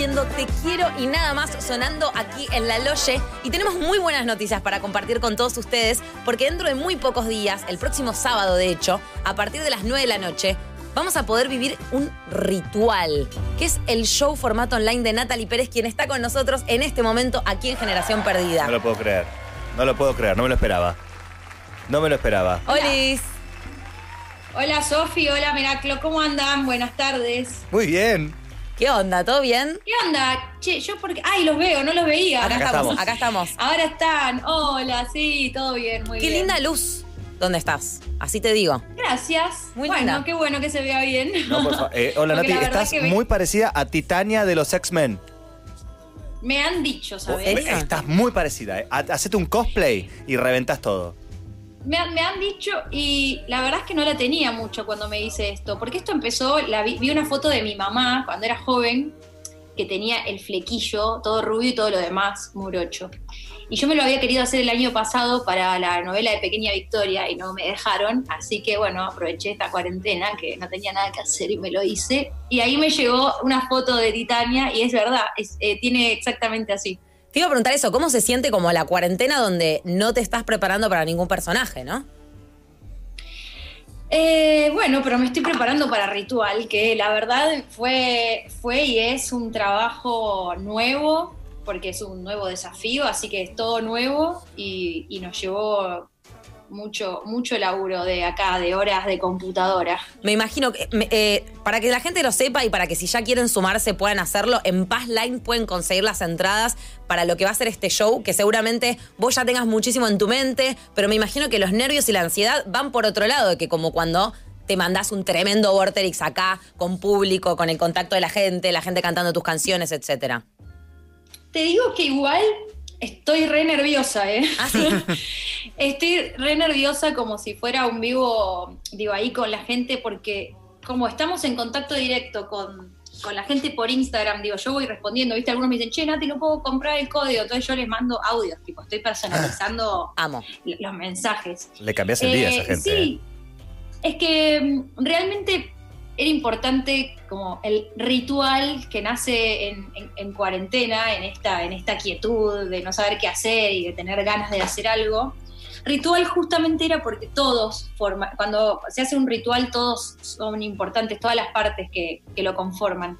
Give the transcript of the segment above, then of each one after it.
haciendo Te Quiero y nada más sonando aquí en La Loye. Y tenemos muy buenas noticias para compartir con todos ustedes, porque dentro de muy pocos días, el próximo sábado de hecho, a partir de las 9 de la noche, vamos a poder vivir un ritual, que es el show formato online de Natalie Pérez, quien está con nosotros en este momento aquí en Generación Perdida. No lo puedo creer. No lo puedo creer, no me lo esperaba. No me lo esperaba. Olis. Hola Sofi, hola Miraclo, ¿cómo andan? Buenas tardes. Muy bien. ¿Qué onda? ¿Todo bien? ¿Qué onda? Che, yo porque. ¡Ay, los veo! No los veía. Acá, Acá estamos, acá estamos. Ahora están. Hola, sí, todo bien, muy Qué bien. linda luz. ¿Dónde estás? Así te digo. Gracias. Muy bueno, linda. qué bueno que se vea bien. No, por favor. Eh, hola Nati, estás que muy parecida a Titania de los X-Men. Me han dicho, ¿sabes? Estás muy parecida. eh. Ha- Hacete un cosplay y reventás todo. Me, me han dicho y la verdad es que no la tenía mucho cuando me hice esto, porque esto empezó, la vi, una foto de mi mamá cuando era joven, que tenía el flequillo, todo rubio y todo lo demás, morocho. Y yo me lo había querido hacer el año pasado para la novela de Pequeña Victoria y no me dejaron, así que bueno, aproveché esta cuarentena que no tenía nada que hacer y me lo hice. Y ahí me llegó una foto de Titania y es verdad, es- eh, tiene exactamente así. Te iba a preguntar eso, ¿cómo se siente como la cuarentena donde no te estás preparando para ningún personaje, no? Eh, bueno, pero me estoy preparando para Ritual, que la verdad fue, fue y es un trabajo nuevo, porque es un nuevo desafío, así que es todo nuevo y, y nos llevó mucho, mucho laburo de acá, de horas de computadora. Me imagino que, eh, para que la gente lo sepa y para que si ya quieren sumarse puedan hacerlo, en Paz Line pueden conseguir las entradas para lo que va a ser este show, que seguramente vos ya tengas muchísimo en tu mente, pero me imagino que los nervios y la ansiedad van por otro lado, que como cuando te mandás un tremendo vorterix acá, con público, con el contacto de la gente, la gente cantando tus canciones, etcétera. Te digo que igual estoy re nerviosa, ¿eh? Ah, sí. Estoy re nerviosa como si fuera un vivo, digo, ahí con la gente, porque como estamos en contacto directo con, con la gente por Instagram, digo, yo voy respondiendo, ¿viste? Algunos me dicen, che, Nati, no puedo comprar el código, entonces yo les mando audios, tipo, estoy personalizando Amo. l- los mensajes. Le cambiás el día a esa Eh, gente. Sí, es que mm, realmente era importante como el ritual que nace en, en- en cuarentena, en esta, en esta quietud de no saber qué hacer y de tener ganas de hacer algo. Ritual justamente era porque todos cuando se hace un ritual todos son importantes, todas las partes que, que lo conforman.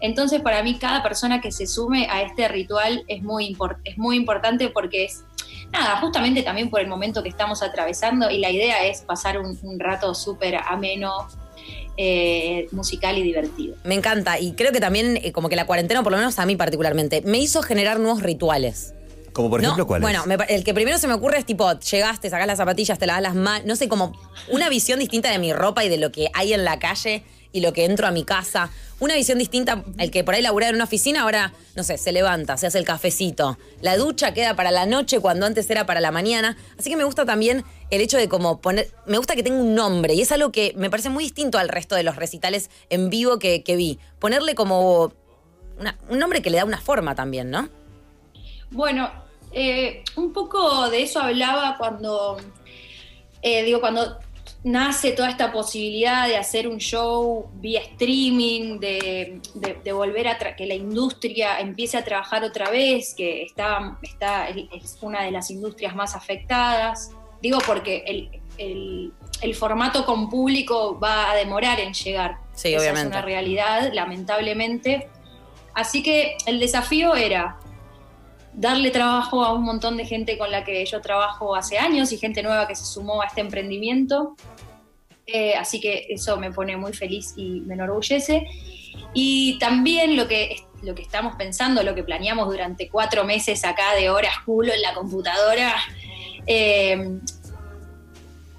Entonces para mí cada persona que se sume a este ritual es muy, import- es muy importante porque es nada, justamente también por el momento que estamos atravesando y la idea es pasar un, un rato súper ameno, eh, musical y divertido. Me encanta y creo que también eh, como que la cuarentena, por lo menos a mí particularmente, me hizo generar nuevos rituales. Como por ¿no? ejemplo, ¿cuál Bueno, me el que primero se me ocurre es tipo, llegaste, sacás las zapatillas, te lavas las manos, no sé, como una visión distinta de mi ropa y de lo que hay en la calle y lo que entro a mi casa. Una visión distinta, el que por ahí laburaba en una oficina, ahora, no sé, se levanta, se hace el cafecito. La ducha queda para la noche cuando antes era para la mañana. Así que me gusta también el hecho de como poner, me gusta que tenga un nombre y es algo que me parece muy distinto al resto de los recitales en vivo que, vi. Ponerle como un nombre que le da una forma también, ¿no? Bueno, eh, un poco de eso hablaba cuando, eh, digo, cuando nace toda esta posibilidad de hacer un show vía streaming, de, de- de volver a que la industria empiece a trabajar otra vez, que está, está, es una de las industrias más afectadas. Digo porque el, el- el formato con público va a demorar en llegar. Sí, Esa obviamente. Es una realidad, lamentablemente. Así que el desafío era darle trabajo a un montón de gente con la que yo trabajo hace años y gente nueva que se sumó a este emprendimiento. Eh, así que eso me pone muy feliz y me enorgullece. Y también lo que, lo que estamos pensando, lo que planeamos durante cuatro meses acá de horas culo en la computadora, eh,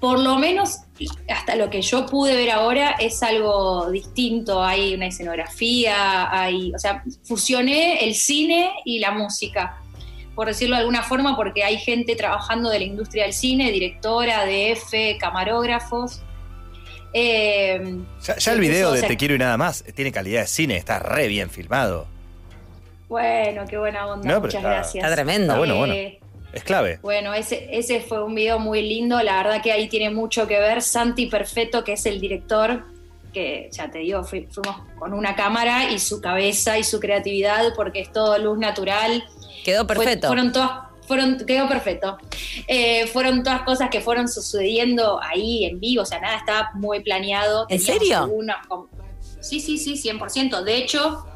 por lo menos hasta lo que yo pude ver ahora es algo distinto. Hay una escenografía, hay, o sea, fusioné el cine y la música, por decirlo de alguna forma, porque hay gente trabajando de la industria del cine, directora, DF, camarógrafos. Eh, Ya, ya el video de sea- Te quiero y nada más tiene calidad de cine, está re bien filmado. bueno, qué buena onda, No, muchas está- gracias. está tremendo. Bueno, bueno. Eh, Es clave. Bueno, ese, ese fue un video muy lindo, la verdad que ahí tiene mucho que ver. Santi Perfetto, que es el director, que ya te digo, fui- fuimos con una cámara y su cabeza y su creatividad, porque es todo luz natural. Quedó Fue- perfecto. fueron todas, fueron, quedó perfecto. Eh, fueron todas cosas que fueron sucediendo ahí en vivo, o sea, nada estaba muy planeado. ¿En serio? sí, sí, sí, 100%. De hecho,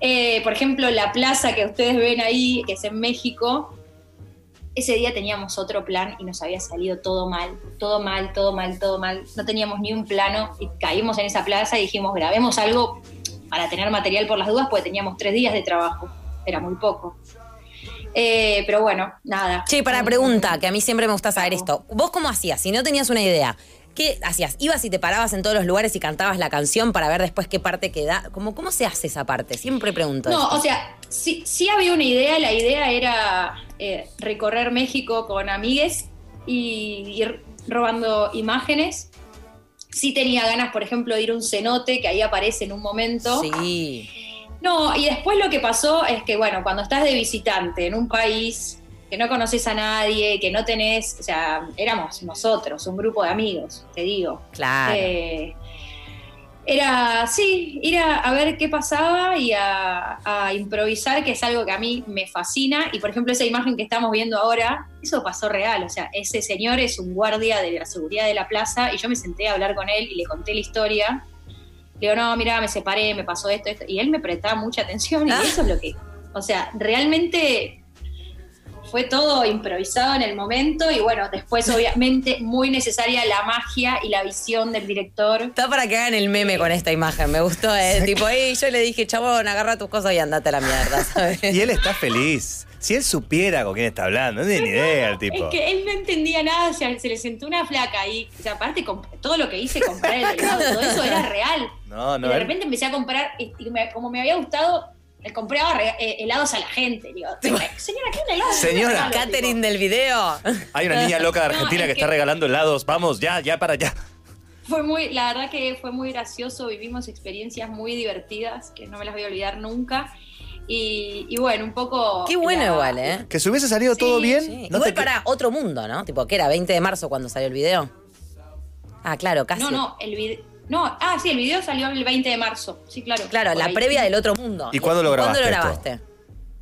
eh, por ejemplo, la plaza que ustedes ven ahí, que es en México, ese día teníamos otro plan y nos había salido todo mal, todo mal, todo mal, todo mal. No teníamos ni un plano y caímos en esa plaza y dijimos, grabemos algo para tener material por las dudas, porque teníamos tres días de trabajo, era muy poco. Eh, pero bueno, nada. Che, para pregunta, que a mí siempre me gusta saber esto. ¿Vos cómo hacías? Si no tenías una idea, ¿qué hacías? ¿Ibas y te parabas en todos los lugares y cantabas la canción para ver después qué parte queda? ¿Cómo, cómo se hace esa parte? Siempre pregunto No, esto. o sea, sí, sí había una idea, la idea era eh, recorrer México con amigues y ir robando imágenes. Sí tenía ganas, por ejemplo, de ir a un cenote, que ahí aparece en un momento. Sí. No, y después lo que pasó es que, bueno, cuando estás de visitante en un país que no conoces a nadie, que no tenés, o sea, éramos nosotros, un grupo de amigos, te digo. Claro. Eh, era, sí, ir a, a ver qué pasaba y a, a improvisar, que es algo que a mí me fascina. Y por ejemplo, esa imagen que estamos viendo ahora, eso pasó real. O sea, ese señor es un guardia de la seguridad de la plaza y yo me senté a hablar con él y le conté la historia. Le digo, no, mira, me separé, me pasó esto, esto. Y él me prestaba mucha atención y Ah. eso es lo que. O sea, realmente fue todo improvisado en el momento y bueno, después obviamente muy necesaria la magia y la visión del director. Está para que hagan el meme con esta imagen. Me gustó, ¿eh? tipo, "Ey, yo le dije, chabón, agarra tus cosas y andate a la mierda, ¿sabes? Y él está feliz. Si él supiera con quién está hablando, no tiene ni idea el tipo. Es que él no entendía nada, o sea, se le sentó una flaca y, o sea, aparte todo lo que hice, comprar el helado, todo eso era real. No, no, y de repente empecé a comprar, y me- como me había gustado, le compraba eh, helados a la gente. Digo, señora, ¿qué un helado? Señora. Catherine tipo. del video. Hay una niña loca de No, Argentina es que que- está regalando helados. Vamos, ya, ya para allá. Fue muy, la verdad que fue muy gracioso, vivimos experiencias muy divertidas que no me las voy a olvidar nunca. Y, y bueno, un poco. Qué bueno la- igual, ¿eh? Que si hubiese salido Sí, todo bien, Sí. no Igual te para otro mundo, ¿no? Tipo, que era 20 de marzo cuando salió el video. Ah, claro, casi. No, no, el video. No, ah, sí, el video salió el 20 de marzo. Sí, claro. Claro, la ahí. previa del otro mundo. ¿Y cuándo lo ¿Cuándo lo grabaste grabaste?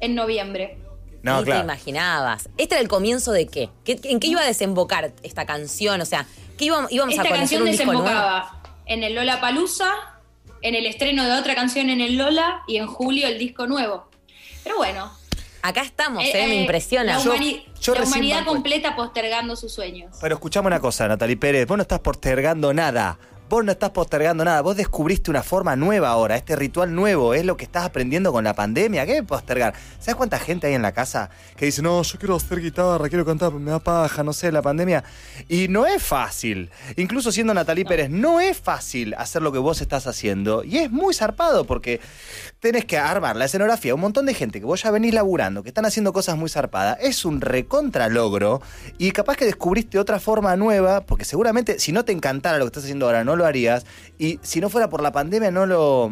En noviembre. No, Ni te claro. imaginabas. ¿Este era el comienzo de qué? ¿Qué- ¿En qué iba a desembocar esta canción? O sea, ¿qué íbamos, íbamos a Esta conocer canción un disco nuevo? desembocaba en el Lola Palusa, en el estreno de otra canción en el Lola y en julio el disco nuevo. Pero bueno. Acá estamos, eh, ¿eh? Me eh, impresiona. La, Yo- humani- yo la humanidad completa postergando sus sueños. Pero escuchame una cosa, Natalie Pérez. Vos no estás postergando nada. Vos no estás postergando nada. Vos descubriste una forma nueva ahora. Este ritual nuevo es lo que estás aprendiendo con la pandemia. ¿Qué postergar? ¿Sabes cuánta gente hay en la casa que dice, no, yo quiero hacer guitarra, quiero cantar, me da paja, no sé, la pandemia? Y no es fácil. Incluso siendo Natalie Pérez, no es fácil hacer lo que vos estás haciendo. Y es muy zarpado porque tenés que armar la escenografía. Un montón de gente que vos ya venís laburando, que están haciendo cosas muy zarpadas. Es un recontra logro. Y capaz que descubriste otra forma nueva, porque seguramente si no te encantara lo que estás haciendo ahora, no lo harías. Y si no fuera por la pandemia, no lo.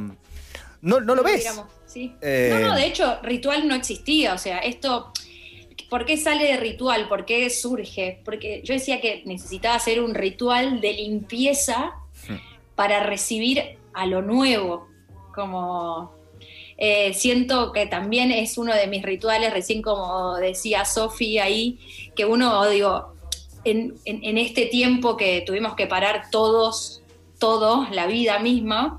No, no lo ves. Digamos, sí. Eh, No, no, de hecho, ritual no existía. O sea, esto. ¿Por qué sale de ritual? ¿Por qué surge? Porque yo decía que necesitaba hacer un ritual de limpieza Hmm. para recibir a lo nuevo. Como. Eh, siento que también es uno de mis rituales, recién como decía Sofi ahí, que uno, digo, en, en- en este tiempo que tuvimos que parar todos, todos, la vida misma,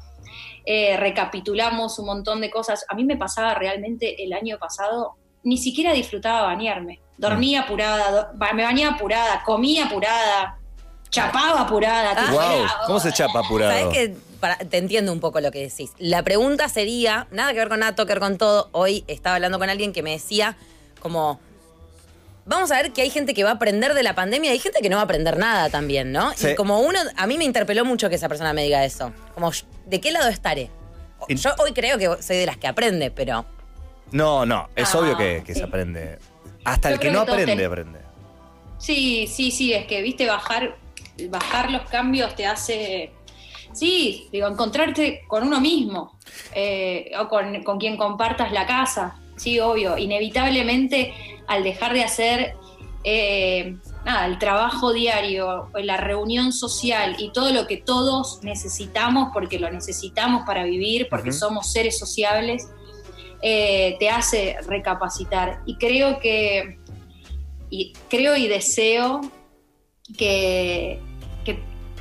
eh, recapitulamos un montón de cosas. A mí me pasaba realmente el año pasado, ni siquiera disfrutaba bañarme. Dormía apurada, do- ba- me bañaba apurada, comía apurada, chapaba apurada. tipo, Wow, ¿cómo se chapa apurado? ¿Sabes que para- te entiendo un poco lo que decís? La pregunta sería, nada que ver con nada, que ver con todo. Hoy estaba hablando con alguien que me decía como... Vamos a ver que hay gente que va a aprender de la pandemia y hay gente que no va a aprender nada también, ¿no? Sí. Y como uno, a mí me interpeló mucho que esa persona me diga eso. Como, ¿de qué lado estaré? Yo hoy creo que soy de las que aprende, pero No, no, es Ah, obvio que, que sí. se aprende. Hasta Yo el que no que aprende, ten- aprende. Sí, sí, sí, es que, viste, bajar, bajar los cambios te hace, sí, digo, encontrarte con uno mismo eh, o con, con quien compartas la casa, sí, obvio, inevitablemente al dejar de hacer eh, nada, el trabajo diario, la reunión social y todo lo que todos necesitamos, porque lo necesitamos para vivir, porque somos seres sociables, eh, te hace recapacitar. Y creo que, y creo y deseo que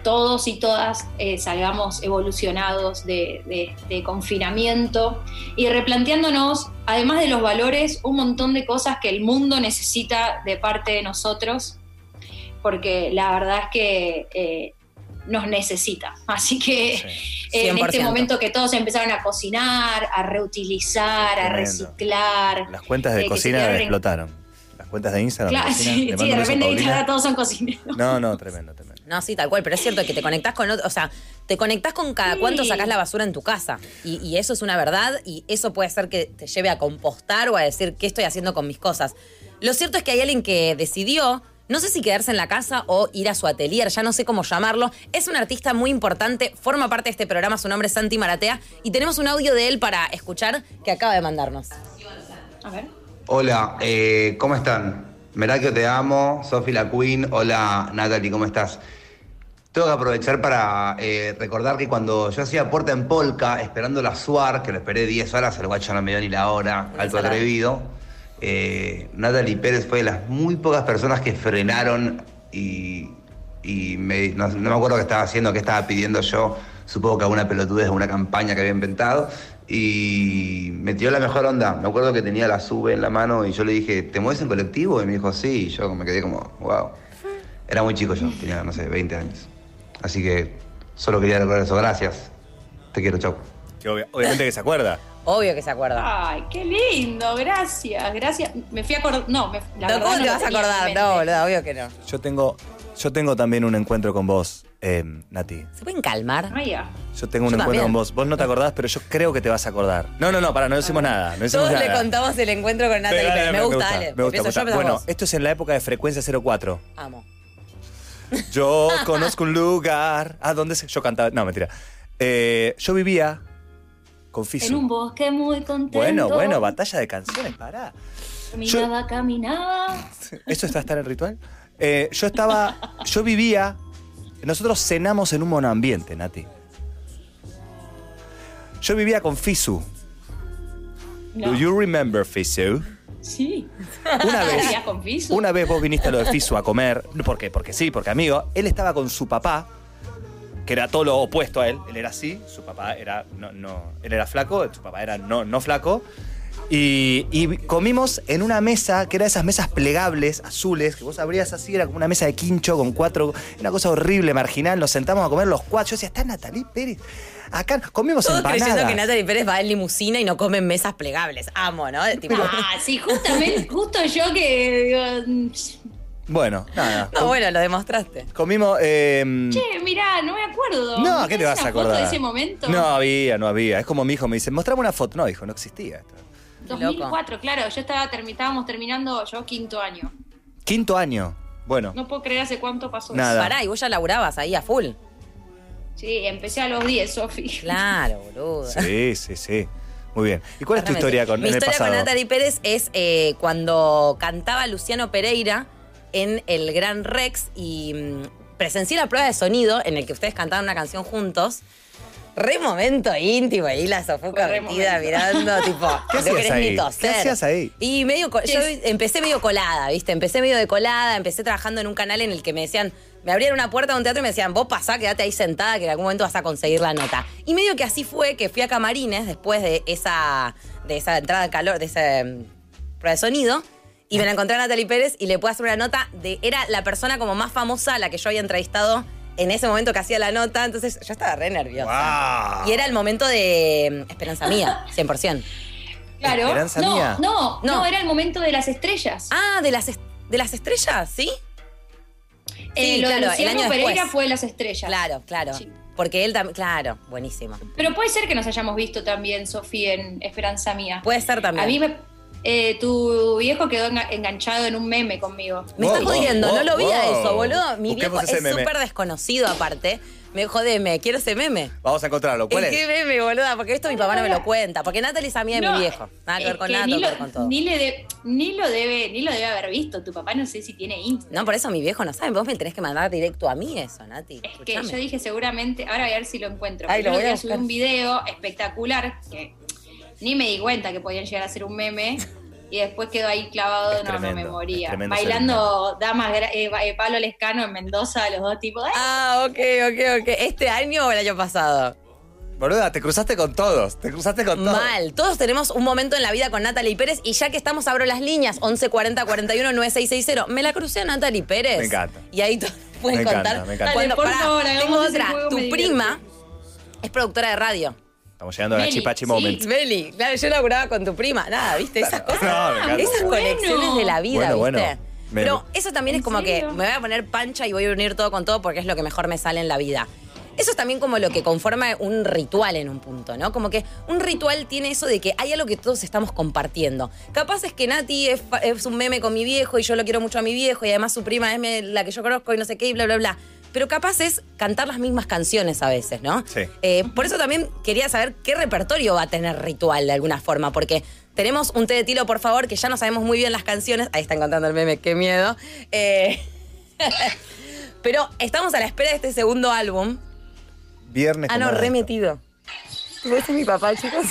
todos y todas eh, salgamos evolucionados de, de- de confinamiento y replanteándonos, además de los valores, un montón de cosas que el mundo necesita de parte de nosotros, porque la verdad es que eh, nos necesita. Así que eh, en 100%. este momento que todos empezaron a cocinar, a reutilizar, a reciclar. Las cuentas de eh, cocina explotaron. Las cuentas de Instagram. Claro, de cocina, sí, de repente ahora todos son cocineros. No, no, tremendo, tremendo. No, sí, tal cual, pero es cierto que te conectás con otro, o sea, te conectás con cada Sí. cuánto sacás la basura en tu casa. Y, y eso es una verdad y eso puede ser que te lleve a compostar o a decir qué estoy haciendo con mis cosas. Lo cierto es que hay alguien que decidió, no sé si quedarse en la casa o ir a su atelier, ya no sé cómo llamarlo. Es un artista muy importante, forma parte de este programa, su nombre es Santi Maratea y tenemos un audio de él para escuchar que acaba de mandarnos. A ver. Hola, eh, ¿cómo están? Merakio te amo, Sofi la Queen, hola Natalie, ¿cómo estás? Tengo que aprovechar para eh, recordar que cuando yo hacía Puerta en Polka, esperando la SUAR, que lo esperé 10 horas, el guacho no me dio ni la hora, Una alto atrevido, eh, Natalie Pérez fue de las muy pocas personas que frenaron y, y me- no, no me acuerdo qué estaba haciendo, qué estaba pidiendo yo, supongo que alguna pelotudez de una campaña que había inventado, y me tiró la mejor onda. Me acuerdo que tenía la sube en la mano y yo le dije, ¿te mueves en colectivo? Y me dijo, sí, y yo me quedé como, wow. Era muy chico yo, tenía, no sé, 20 años. Así que solo quería recordar eso, gracias. Te quiero, chau. Que obvia- obviamente que se acuerda. Obvio que se acuerda. Ay, qué lindo, gracias, gracias. Me fui a acordar, no, me, la No, ¿Cómo no te vas a acordar? No, boludo, obvio que no. Yo tengo, yo tengo también un encuentro con vos, eh, Nati. ¿Se pueden calmar? Ah, ya. Yo tengo un Yo encuentro también. con vos. Vos no te acordás, pero yo creo que te vas a acordar. No, no, no, para, no decimos nada. No decimos Todos nada. le contamos el encuentro con Natalie Pérez. Me gusta, dale. Me gusta, me yo, gusta. Bueno, vos. esto es en la época de frecuencia 04. Amo. Yo conozco un lugar. Ah, ¿dónde se.? Yo cantaba. No, mentira. Eh, yo vivía con Fisu. En un bosque muy contento. Bueno, bueno, batalla de canciones, pará. Caminaba, caminaba. ¿Eso está estar en el ritual? Eh, yo estaba. Yo vivía. Nosotros cenamos en un monoambiente, Nati. Yo vivía con Fisu. No. Do you remember Fisu? Sí. Una vez. ¿Vivías con Fisu? Una vez vos viniste a lo de Fisu a comer. ¿Por qué? Porque sí, porque amigo. Él estaba con su papá, que era todo lo opuesto a él. Él era así, su papá era. No, no, él era flaco, su papá era no, no flaco. Y, y comimos en una mesa que era de esas mesas plegables, azules, que vos abrías así, era como una mesa de quincho con cuatro. Una cosa horrible, marginal. Nos sentamos a comer los cuatro. Yo decía, está Natalie Pérez. Acá comimos Todos creyendo empanadas. que Natalie Pérez va en limusina y no come en mesas plegables. Amo, ¿no? Tipo, Ah, sí, justamente, justo yo que digo, mm, Bueno, nada. no, bueno, lo demostraste. Comimos. eh, che, mirá, no me acuerdo. No, ¿qué te vas a una foto acordar? de ese momento? No había, no había. Es como mi hijo me dice, mostrame una foto. No, dijo, no existía esto. 2004, claro, yo estaba estábamos terminando yo quinto año. Quinto año. Bueno, No puedo creer hace cuánto pasó. Nada. Pará, y vos ya laburabas ahí a full. Sí, empecé a los 10, Sofi. Claro, boludo. sí, sí, sí. Muy bien. ¿Y cuál es tu historia con Mi en el historia pasado? con Natalie Pérez es eh, cuando cantaba Luciano Pereira en el Gran Rex y mm, presencié la prueba de sonido en el que ustedes cantaban una canción juntos. Re momento íntimo ahí, la sofuca Re metida mirando, tipo, ¿Qué no hacías querés ahí? ni toser. ¿Qué hacías ahí? Y medio, yo empecé medio colada, ¿viste? Empecé medio de colada, empecé trabajando en un canal en el que me decían, me abrían una puerta de un teatro y me decían, vos pasá, quédate ahí sentada, que en algún momento vas a conseguir la nota. Y medio que así fue que fui a Camarines después de esa, de esa entrada de calor, de esa mm, prueba de sonido. Y me la encontré a Natalie Pérez y le pude hacer una nota de. Era la persona como más famosa a la que yo había entrevistado en ese momento que hacía la nota. Entonces yo estaba re nerviosa. ¡Wow! Y era el momento de mm, Esperanza Mía, 100%. Claro. Esperanza no, mía. no, No. no, era el momento de las estrellas. Ah, de las, est- de las estrellas, ¿sí? Eh, sí, lo claro, de el año Pereira después. fue de las estrellas. Claro, claro. Sí. Porque él también. Claro, buenísimo. Pero puede ser que nos hayamos visto también, Sofía, en Esperanza Mía. Puede ser también. A mí me, Eh, tu viejo quedó enga- enganchado en un meme conmigo. Me Wow, está jodiendo, wow, no lo vi a eso, boludo. Mi Busquemos viejo es meme. súper desconocido aparte. Me jodeme, quiero ese meme. Vamos a encontrarlo. ¿Cuál ¿En qué es? meme, boluda? Porque esto mi papá no me lo cuenta. Porque Natalie es amiga de No, mi viejo. Nada que ver con nada, ni con todo. Ni, le de- ni lo debe, ni lo debe haber visto. Tu papá no sé si tiene Instagram. No, por eso mi viejo no sabe. Vos me tenés que mandar directo a mí eso, Nati. Es que yo dije seguramente, ahora voy a ver si lo encuentro. Ay, lo voy a buscar. un video espectacular que ni me di cuenta que podían llegar a ser un meme. Y después quedó ahí clavado, Es no, no me tremendo, moría. tremendo ser Bailando damas, eh, eh, Pablo Lescano en Mendoza, los dos tipos. ¡ah! Ah, ok, ok, ok. ¿Este año o el año pasado? Boluda, te cruzaste con todos. Te cruzaste con todos. Mal. Todos tenemos un momento en la vida con Natalie Pérez y ya que estamos abro las líneas 11 40 41 9660. Me la crucé a Natalie Pérez. Me encanta. Y ahí todos pueden Me encanta, contar. me encanta. Dale, por pará, favor, tengo otra. juego, Tu prima es productora de radio. Estamos llegando a la Meli, chipachi sí. moment. Beli, claro, yo laburaba con tu prima. Nada, ¿viste? Esas cosas. No, esas Bueno. conexiones de la vida, Bueno, ¿viste? bueno. Me- Pero eso también es ¿En como que me voy a poner pancha y voy a unir todo con todo porque es lo que mejor me sale en la vida. Eso es también como lo que conforma un ritual en un punto, ¿no? Como que un ritual tiene eso de que hay algo que todos estamos compartiendo. Capaz es que Nati es, es un meme con mi viejo y yo lo quiero mucho a mi viejo y además su prima es la que yo conozco y no sé qué y bla, bla, bla. Pero capaz es cantar las mismas canciones a veces, ¿no? Sí. Eh, por eso también quería saber qué repertorio va a tener Ritual de alguna forma, porque tenemos un té de tilo, por favor, que ya no sabemos muy bien las canciones. Ahí están cantando el meme, qué miedo. Eh, pero estamos a la espera de este segundo álbum. Viernes. Ah, no, remetido. Ese es mi papá, chicos.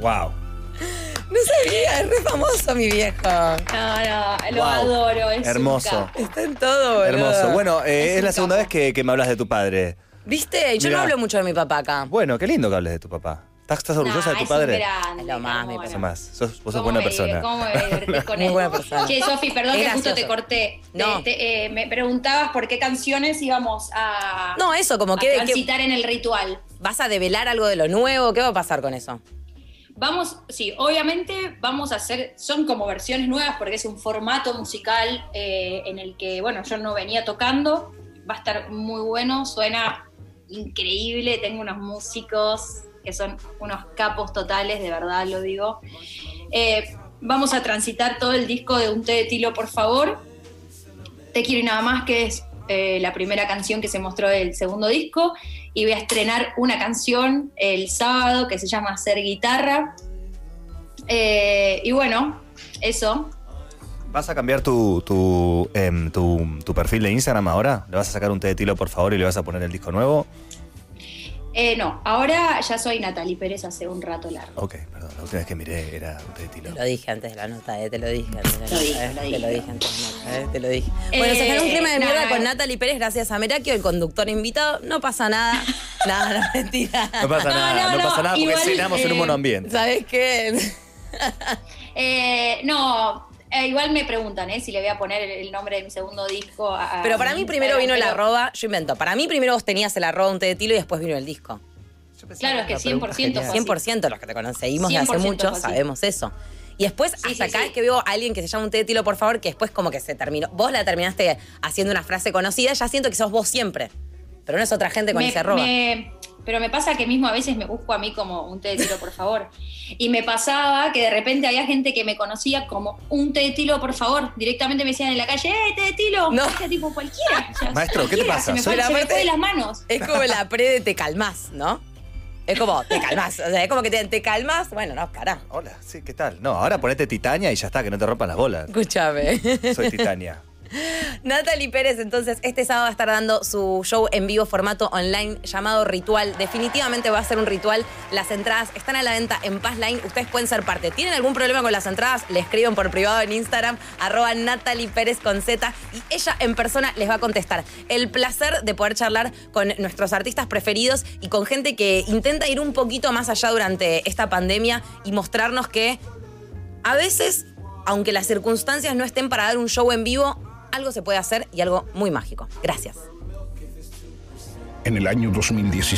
Wow. Sabía, es re famoso mi viejo. No, no, lo Wow. adoro. Es Hermoso. Está en todo, boludo. Hermoso. Bueno, eh, Es un la segunda capo. vez que, que me hablas de tu padre. ¿Viste? Yo Mirá. no hablo mucho de mi papá acá. Bueno, qué lindo que hables de tu papá. ¿Estás, estás orgullosa Nah, de tu es padre? Es lo más, mi papá. Más. Sos, vos sos ¿Cómo buena me- persona. ¿Cómo me divertí con Muy él? buena persona. Che, Sofi, perdón Es que justo gracioso. te corté. No. Te- te- eh, me preguntabas por qué canciones íbamos a, No, eso, como a que, que- transitar en el ritual. vas a develar algo de lo nuevo. ¿Qué va a pasar con eso? Vamos, sí, obviamente vamos a hacer, son como versiones nuevas porque es un formato musical eh, en el que, bueno, yo no venía tocando, va a estar muy bueno, suena increíble, tengo unos músicos que son unos capos totales, de verdad lo digo. Eh, vamos a transitar todo el disco de Un té de tilo, por favor. Te quiero y nada más, que es eh, la primera canción que se mostró del segundo disco. Y voy a estrenar una canción el sábado que se llama Hacer Guitarra. Eh, y bueno, eso. ¿Vas a cambiar tu, tu, em, tu, tu perfil de Instagram ahora? ¿Le vas a sacar un té de tilo, por favor, y le vas a poner el disco nuevo? Eh, no, ahora ya soy Natalie Pérez hace un rato largo. Ok, perdón. La última vez que miré era de tilo. Te lo dije antes de la nota, eh, te lo dije antes de la Lo nota. dije, eh, Te lo dije antes de la nota, eh, te lo dije. Eh, Bueno, se generó un clima de mierda con Natalie Pérez gracias a Merakio, el conductor invitado. No pasa nada. nada, no, mentira. No pasa nada, no, no, pasa nada porque igual, cenamos en un monoambiente. ¿Sabes qué? Eh, no, eh, igual me preguntan eh, si le voy a poner el, el nombre de mi segundo disco. a- Pero para mí primero vino el arroba, yo invento. Para mí primero vos tenías el arroba un té de tilo y después vino el disco. Claro, es que 100% fue así. 100% los que te conocemos de hace 100% mucho sabemos eso. Y después, Sí, hasta sí, cada sí. vez que veo a alguien que se llama un té de tilo, por favor, que después como que se terminó. Vos la terminaste haciendo una frase conocida, ya siento que sos vos siempre. Pero no es otra gente con Me- ese arroba. me- pero me pasa que mismo a veces me busco a mí como un té de tilo, por favor. Y me pasaba que de repente había gente que me conocía como un té de tilo, por favor. Directamente me decían en la calle, ¡eh, té de tilo! No. Sea, tipo cualquiera. O sea, Maestro, ¿qué te cualquiera. pasa? Se me fue, se me Aparte- fue de las manos. Es como la pre de te calmás, ¿no? Es como, te calmás. O sea, es como que te, te calmás. Bueno, no, pará. Hola, sí, ¿qué tal? No, ahora ponete Titania y ya está, que no te rompan las bolas. Escúchame. Soy Titania. Natalie Pérez, entonces, este sábado va a estar dando su show en vivo formato online llamado Ritual. Definitivamente va a ser un ritual. Las entradas están a la venta en Paz Line. Ustedes pueden ser parte. ¿Tienen algún problema con las entradas? Le escriben por privado en Instagram, arroba Natalie Pérez con Z, y ella en persona les va a contestar. El placer de poder charlar con nuestros artistas preferidos y con gente que intenta ir un poquito más allá durante esta pandemia y mostrarnos que a veces, aunque las circunstancias no estén para dar un show en vivo, algo se puede hacer y algo muy mágico. Gracias. En el año 2017.